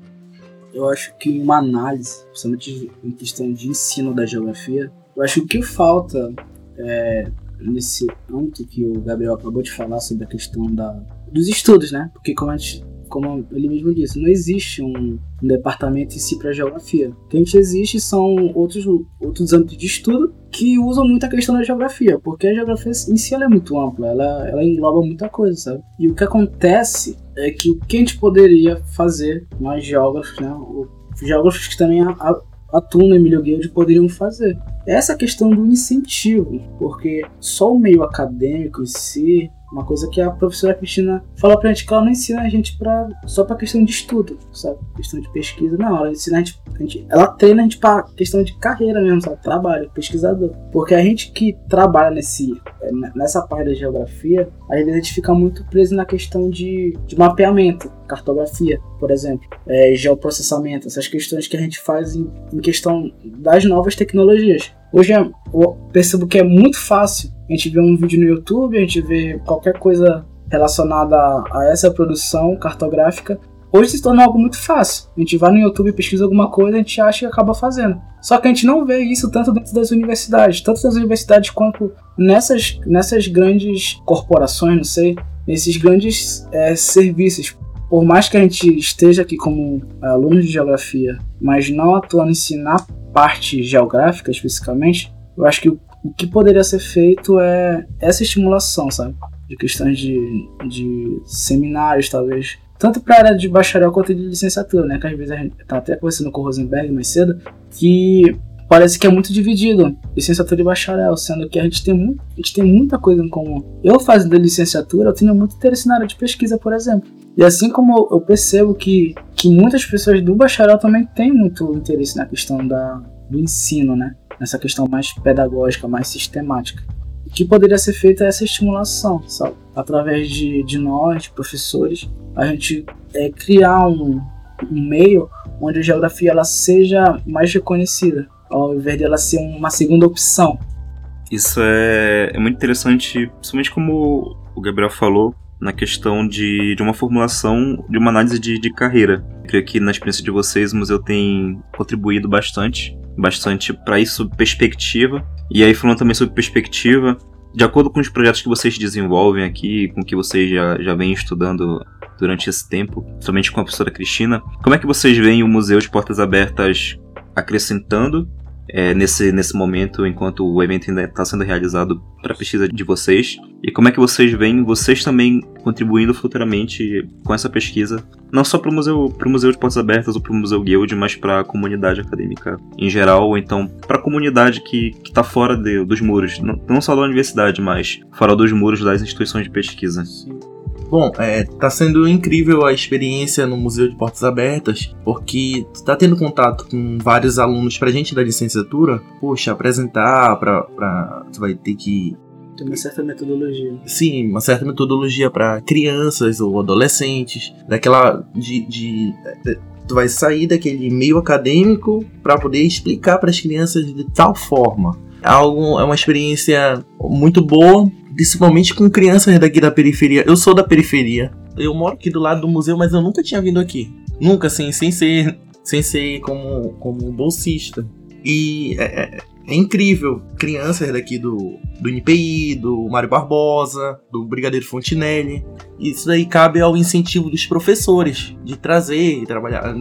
eu acho que uma análise, principalmente em questão de ensino da geografia, eu acho que falta é, nesse âmbito que o Gabriel acabou de falar sobre a questão da, dos estudos, né? Porque como, gente, como ele mesmo disse, não existe um, um departamento em si para geografia. O que a gente existe são outros, outros âmbitos de estudo que usam muito a questão da geografia, porque a geografia em si é muito ampla, ela, ela engloba muita coisa, sabe? E o que acontece é que o que a gente poderia fazer, nós geógrafos, né? Os geógrafos que também atuam no Emílio Guild poderiam fazer. Essa questão do incentivo, porque só o meio acadêmico em si uma coisa que a professora Cristina fala pra gente que ela não ensina a gente pra, só pra questão de estudo, sabe? Questão de pesquisa. Não, ela ensina a gente, a gente ela treina a gente pra questão de carreira mesmo, sabe? Trabalho, pesquisador. Porque a gente que trabalha nesse, é, nessa parte da geografia, às vezes a gente fica muito preso na questão de, de mapeamento, cartografia, por exemplo, é, geoprocessamento, essas questões que a gente faz em, em questão das novas tecnologias. Hoje eu percebo que é muito fácil a gente ver um vídeo no YouTube, a gente vê qualquer coisa relacionada a essa produção cartográfica. Hoje se torna algo muito fácil. A gente vai no YouTube, pesquisa alguma coisa, a gente acha e acaba fazendo. Só que a gente não vê isso tanto dentro das universidades, tanto nas universidades quanto nessas, nessas grandes corporações, não sei, nesses grandes é, serviços. Por mais que a gente esteja aqui como aluno de geografia, mas não atuando em si na parte geográfica especificamente, eu acho que o, o que poderia ser feito é essa estimulação, sabe? De questões de, de seminários, talvez. Tanto para a área de bacharel quanto de licenciatura, né? Que às vezes a gente tá até conversando com o Rosenberg mais cedo, que parece que é muito dividido, licenciatura e bacharel, sendo que a gente tem, muito, a gente tem muita coisa em comum. Eu fazendo licenciatura, eu tenho muito interesse na área de pesquisa, por exemplo. E assim como eu percebo que, que muitas pessoas do bacharel também têm muito interesse na questão da, do ensino, né? Nessa questão mais pedagógica, mais sistemática. O que poderia ser feito é essa estimulação, sabe? Através de, de nós, professores, a gente é, criar um, um meio onde a geografia ela seja mais reconhecida, ao invés dela ser uma segunda opção. Isso é, é muito interessante, principalmente como o Gabriel falou, na questão de, de uma formulação, de uma análise de, de carreira. Eu creio que na experiência de vocês o museu tem contribuído bastante, bastante para isso, perspectiva. E aí falando também sobre perspectiva, de acordo com os projetos que vocês desenvolvem aqui, com que vocês já, já vêm estudando durante esse tempo, somente com a professora Cristina. Como é que vocês veem o Museu de Portas Abertas acrescentando é, nesse, nesse momento, enquanto o evento ainda está sendo realizado para a pesquisa de vocês? E como é que vocês veem vocês também contribuindo futuramente com essa pesquisa, não só para o museu, museu de Portas Abertas ou para o Museu Guild, mas para a comunidade acadêmica em geral, ou então para a comunidade que está fora de, dos muros, não, não só da universidade, mas fora dos muros das instituições de pesquisa? Sim. Bom, é, tá sendo incrível a experiência no Museu de Portas Abertas, porque tá tendo contato com vários alunos pra gente da licenciatura, poxa, apresentar, pra, pra tu vai ter que tem uma certa metodologia. Sim, uma certa metodologia para crianças ou adolescentes, daquela de, de, de, tu vai sair daquele meio acadêmico para poder explicar para as crianças de tal forma. É algo é uma experiência muito boa principalmente com crianças daqui da periferia. Eu sou da periferia. Eu moro aqui do lado do museu, mas eu nunca tinha vindo aqui. Nunca, assim, sem ser, sem ser como, como bolsista. E é, é, é incrível. Crianças daqui do, do NPI, do Mário Barbosa, do Brigadeiro Fontinelli. Isso daí cabe ao incentivo dos professores de trazer, trabalhar,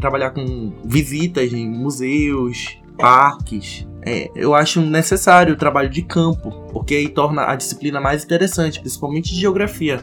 trabalhar com visitas em museus, parques, é, eu acho necessário o trabalho de campo, porque aí torna a disciplina mais interessante, principalmente de geografia.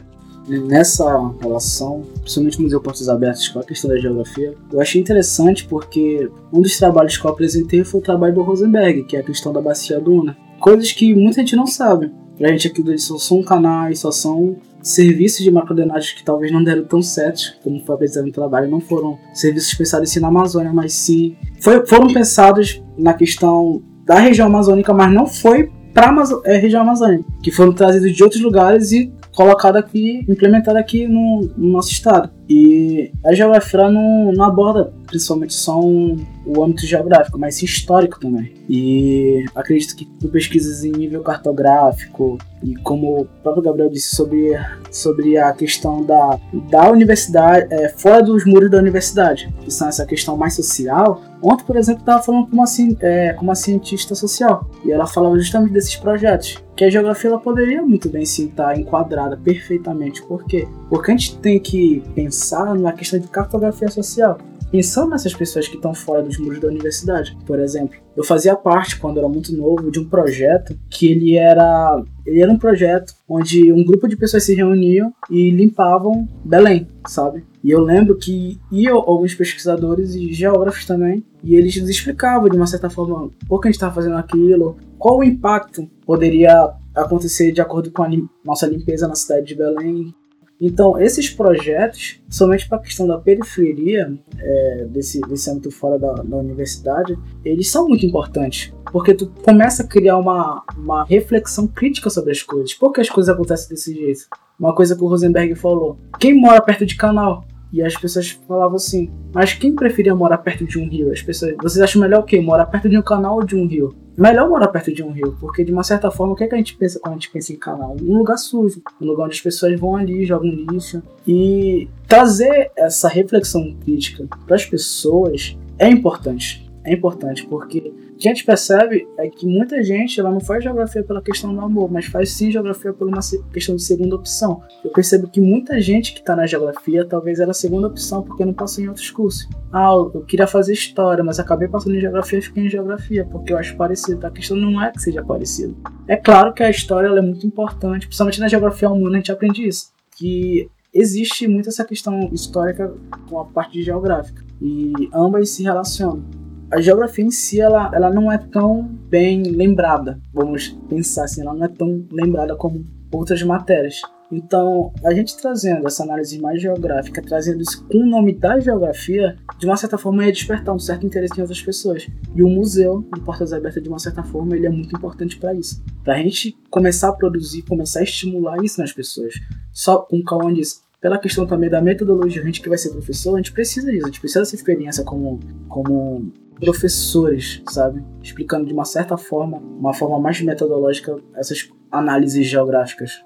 Nessa relação, principalmente Museu Portos Abertos com a questão da geografia, eu achei interessante porque um dos trabalhos que eu apresentei foi o trabalho do Rosenberg, que é a questão da bacia duna. Coisas que muita gente não sabe. Pra gente aqui do só são canais, só são serviços de macrodenagem que talvez não deram tão certo como foi apresentado no trabalho, não foram serviços pensados assim na Amazônia, mas sim foi, foram pensados na questão da região amazônica, mas não foi para a é, região amazônica, que foram trazidos de outros lugares e colocado aqui, implementado aqui no, no nosso estado. E a geografia não, não aborda principalmente só um, o âmbito geográfico, mas histórico também. E acredito que pesquisas em nível cartográfico e como o próprio Gabriel disse sobre, sobre a questão da, da universidade, é, fora dos muros da universidade, que são essa questão mais social. Ontem, por exemplo, estava falando com uma, é, com uma cientista social e ela falava justamente desses projetos que a geografia ela poderia muito bem sim estar enquadrada perfeitamente. Por quê? Porque a gente tem que pensar na questão de cartografia social pensando nessas pessoas que estão fora dos muros da universidade. Por exemplo, eu fazia parte, quando era muito novo, de um projeto que ele era, ele era um projeto onde um grupo de pessoas se reuniam e limpavam Belém, sabe? E eu lembro que iam alguns pesquisadores e geógrafos também, e eles nos explicavam de uma certa forma por que a gente estava fazendo aquilo, qual o impacto poderia acontecer de acordo com a nossa limpeza na cidade de Belém, então, esses projetos, somente para a questão da periferia, é, desse, desse âmbito fora da, da, universidade, eles são muito importantes. Porque tu começa a criar uma, uma reflexão crítica sobre as coisas. Por que as coisas acontecem desse jeito? Uma coisa que o Rosenberg falou. Quem mora perto de canal? E as pessoas falavam assim, mas quem preferia morar perto de um rio? As pessoas, vocês acham melhor o quê? Morar perto de um canal ou de um rio? melhor morar perto de um rio, porque de uma certa forma, o que, é que a gente pensa quando a gente pensa em canal? Um lugar sujo, um lugar onde as pessoas vão ali, jogam lixo. E trazer essa reflexão crítica para as pessoas é importante. É importante porque a gente percebe é que muita gente ela não faz geografia pela questão do amor, mas faz sim geografia por uma questão de segunda opção. Eu percebo que muita gente que está na geografia talvez era a segunda opção porque não passou em outros cursos. Ah, eu queria fazer história, mas acabei passando em geografia e fiquei em geografia porque eu acho parecido. A questão não é que seja parecido. É claro que a história é muito importante, principalmente na geografia humana a gente aprende isso. Que existe muito essa questão histórica com a parte geográfica e ambas se relacionam a geografia em si ela, ela não é tão bem lembrada, vamos pensar assim, ela não é tão lembrada como outras matérias. Então, a gente trazendo essa análise mais geográfica, trazendo isso com o nome da geografia, de uma certa forma ia despertar um certo interesse em outras pessoas. E o museu, de Portas Abertas, de uma certa forma, ele é muito importante para isso. Para a gente começar a produzir, começar a estimular isso nas pessoas. Só, como o Cauã disse, pela questão também da metodologia, a gente que vai ser professor, a gente precisa disso, a gente precisa dessa experiência como, como professores, sabe? Explicando de uma certa forma, uma forma mais metodológica, essas análises geográficas.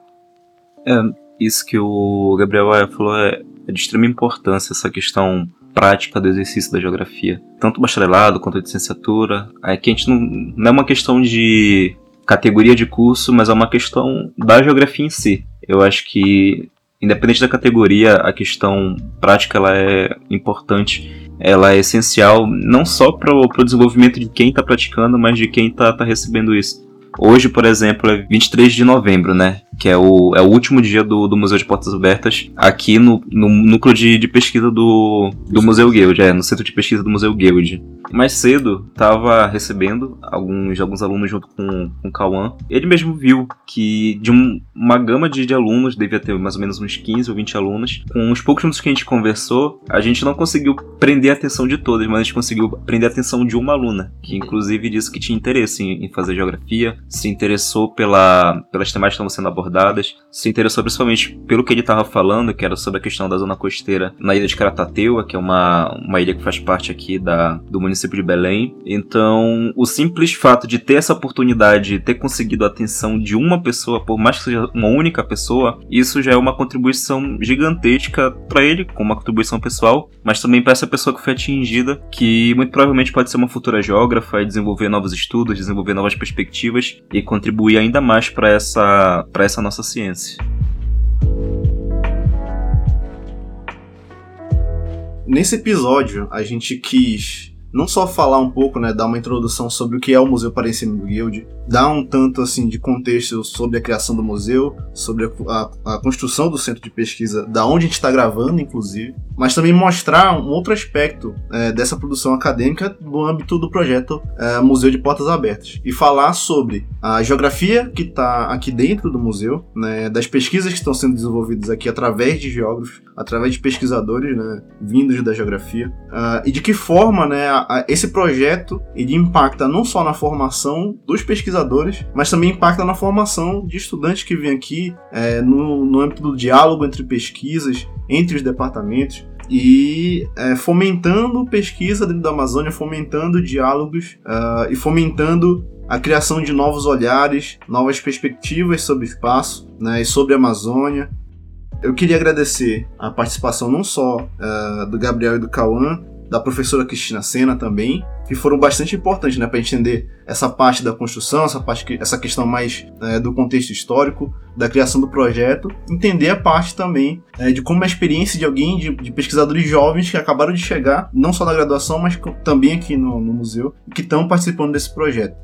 É, isso que o Gabriel falou é, é de extrema importância, essa questão prática do exercício da geografia. Tanto bacharelado quanto a licenciatura. É que a gente não, não é uma questão de categoria de curso, mas é uma questão da geografia em si. Eu acho que independente da categoria, a questão prática ela é importante, ela é essencial não só para o desenvolvimento de quem está praticando, mas de quem está tá recebendo isso. Hoje, por exemplo, é 23 de novembro, né? Que é o, é o último dia do, do Museu de Portas Abertas aqui no, no núcleo de, de pesquisa do, do Museu Guild, é, no centro de pesquisa do Museu Guild mais cedo estava recebendo alguns, alguns alunos junto com, com o Cauã. Ele mesmo viu que de um, uma gama de, de, alunos, devia ter mais ou menos uns 15 ou 20 alunos, com os poucos minutos que a gente conversou, a gente não conseguiu prender a atenção de todos, mas a gente conseguiu prender a atenção de uma aluna, que inclusive disse que tinha interesse em, em fazer geografia, se interessou pela, pelas temáticas que estavam sendo abordadas, se interessou principalmente pelo que ele estava falando, que era sobre a questão da zona costeira na ilha de Caratateuá, que é uma, uma ilha que faz parte aqui da, do município de Belém. Então, o simples fato de ter essa oportunidade, de ter conseguido a atenção de uma pessoa, por mais que seja uma única pessoa, isso já é uma contribuição gigantesca para ele, como uma contribuição pessoal, mas também para essa pessoa que foi atingida, que muito provavelmente pode ser uma futura geógrafa e desenvolver novos estudos, desenvolver novas perspectivas e contribuir ainda mais para essa, essa nossa ciência. Nesse episódio, a gente quis não só falar um pouco, né, dar uma introdução sobre o que é o Museu Parencimento Guild, dar um tanto assim de contexto sobre a criação do museu, sobre a, a, a construção do centro de pesquisa, da onde a gente está gravando, inclusive, mas também mostrar um outro aspecto é, dessa produção acadêmica no âmbito do projeto é, Museu de Portas Abertas. E falar sobre a geografia que está aqui dentro do museu, né, das pesquisas que estão sendo desenvolvidas aqui através de geógrafos, através de pesquisadores, né, vindos da geografia, uh, e de que forma, né, a, esse projeto ele impacta não só na formação dos pesquisadores, mas também impacta na formação de estudantes que vêm aqui é, no, no âmbito do diálogo entre pesquisas, entre os departamentos e é, fomentando pesquisa dentro da Amazônia, fomentando diálogos uh, e fomentando a criação de novos olhares, novas perspectivas sobre espaço né, e sobre a Amazônia. Eu queria agradecer a participação não só uh, do Gabriel e do Cauã, da professora Cristina Sena também, que foram bastante importantes né, para entender essa parte da construção, essa, parte, essa questão mais é, do contexto histórico, da criação do projeto, entender a parte também é, de como a experiência de alguém, de, de, pesquisadores jovens que acabaram de chegar, não só na graduação, mas também aqui no, no museu, que estão participando desse projeto.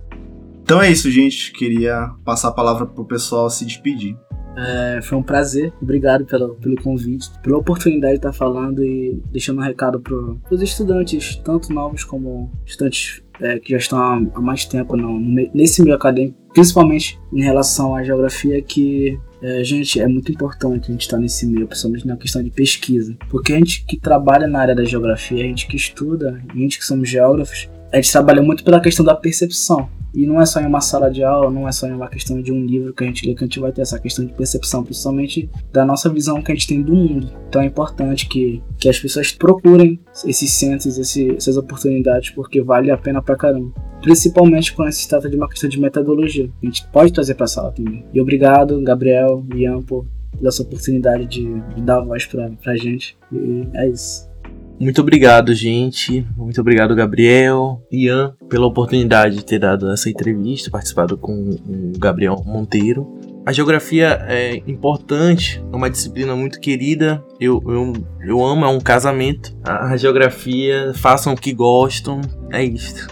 Então é isso, gente. Queria passar a palavra para o pessoal se despedir. É, foi um prazer, obrigado pelo, pelo convite, pela oportunidade de estar falando e deixando um recado para os estudantes, tanto novos como estudantes é, que já estão há, mais tempo no, nesse meio acadêmico, principalmente em relação à geografia, que é, gente, é muito importante a gente estar nesse meio, principalmente na questão de pesquisa, porque a gente que trabalha na área da geografia, a gente que estuda, a gente que somos geógrafos, a gente trabalha muito pela questão da percepção. E não é só em uma sala de aula, não é só em uma questão de um livro que a gente lê que a gente vai ter essa questão de percepção, principalmente da nossa visão que a gente tem do mundo. Então é importante que, que as pessoas procurem esses centros, esse, essas oportunidades, porque vale a pena pra caramba. Principalmente quando se trata de uma questão de metodologia. A gente pode trazer pra sala também. E obrigado, Gabriel, Ian, por essa oportunidade de, de dar voz pra, pra gente. E é isso. Muito obrigado, gente. Muito obrigado, Gabriel, Ian, pela oportunidade de ter dado essa entrevista, participado com o Gabriel Monteiro. A geografia é importante, é uma disciplina muito querida. Eu, eu, eu amo, é um casamento. A geografia, façam o que gostam, é isso.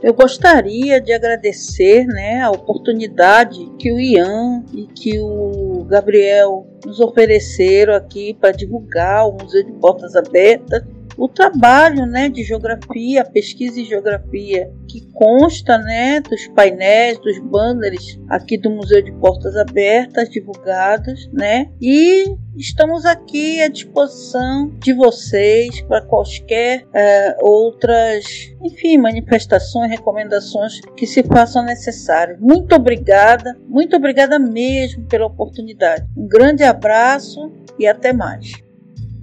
Eu gostaria de agradecer né, a oportunidade que o Ian e que o Gabriel nos ofereceram aqui para divulgar o Museu de Portas Abertas o trabalho né, de geografia, pesquisa em geografia, que consta né, dos painéis, dos banners aqui do Museu de Portas Abertas, divulgados, né? E estamos aqui à disposição de vocês para quaisquer é, outras, enfim, manifestações, recomendações que se façam necessárias. Muito obrigada, muito obrigada mesmo pela oportunidade. Um grande abraço e até mais.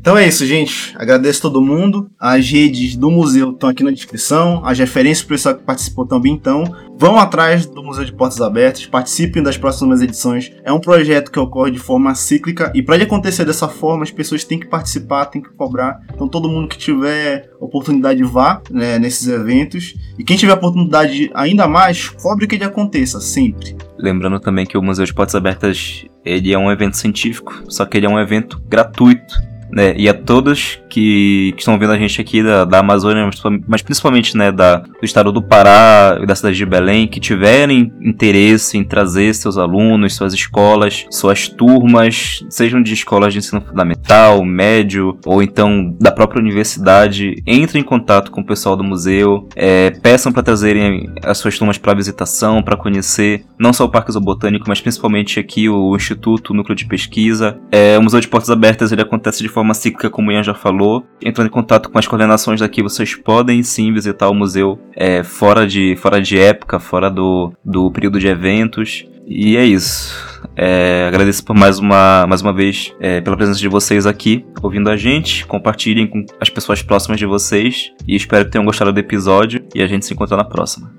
Então é isso, gente. Agradeço todo mundo. As redes do museu estão aqui na descrição. As referências para o pessoal que participou também estão. Vão atrás do Museu de Portas Abertas, participem das próximas edições. É um projeto que ocorre de forma cíclica e para ele acontecer dessa forma, as pessoas têm que participar, têm que cobrar. Então todo mundo que tiver oportunidade vá né, nesses eventos. E quem tiver oportunidade ainda mais, cobre que ele aconteça, sempre. Lembrando também que o Museu de Portas Abertas ele é um evento científico, só que ele é um evento gratuito. Né, e a todos que, que estão vendo a gente aqui da, da Amazônia, mas principalmente né, da, do estado do Pará e da cidade de Belém, que tiverem interesse em trazer seus alunos, suas escolas, suas turmas, sejam de escolas de ensino fundamental, médio, ou então da própria universidade, entrem em contato com o pessoal do museu, é, peçam para trazerem as suas turmas para visitação, para conhecer não só o Parque Zoobotânico, mas principalmente aqui o Instituto, o Núcleo de Pesquisa. É, o Museu de Portas Abertas ele acontece de forma cíclica, como o Ian já falou, entrando em contato com as coordenações daqui, vocês podem sim visitar o museu é, fora, de, fora de época, fora do, do período de eventos. E é isso. É, agradeço por mais uma, mais uma vez é, pela presença de vocês aqui, ouvindo a gente. Compartilhem com as pessoas próximas de vocês. E espero que tenham gostado do episódio. E a gente se encontra na próxima.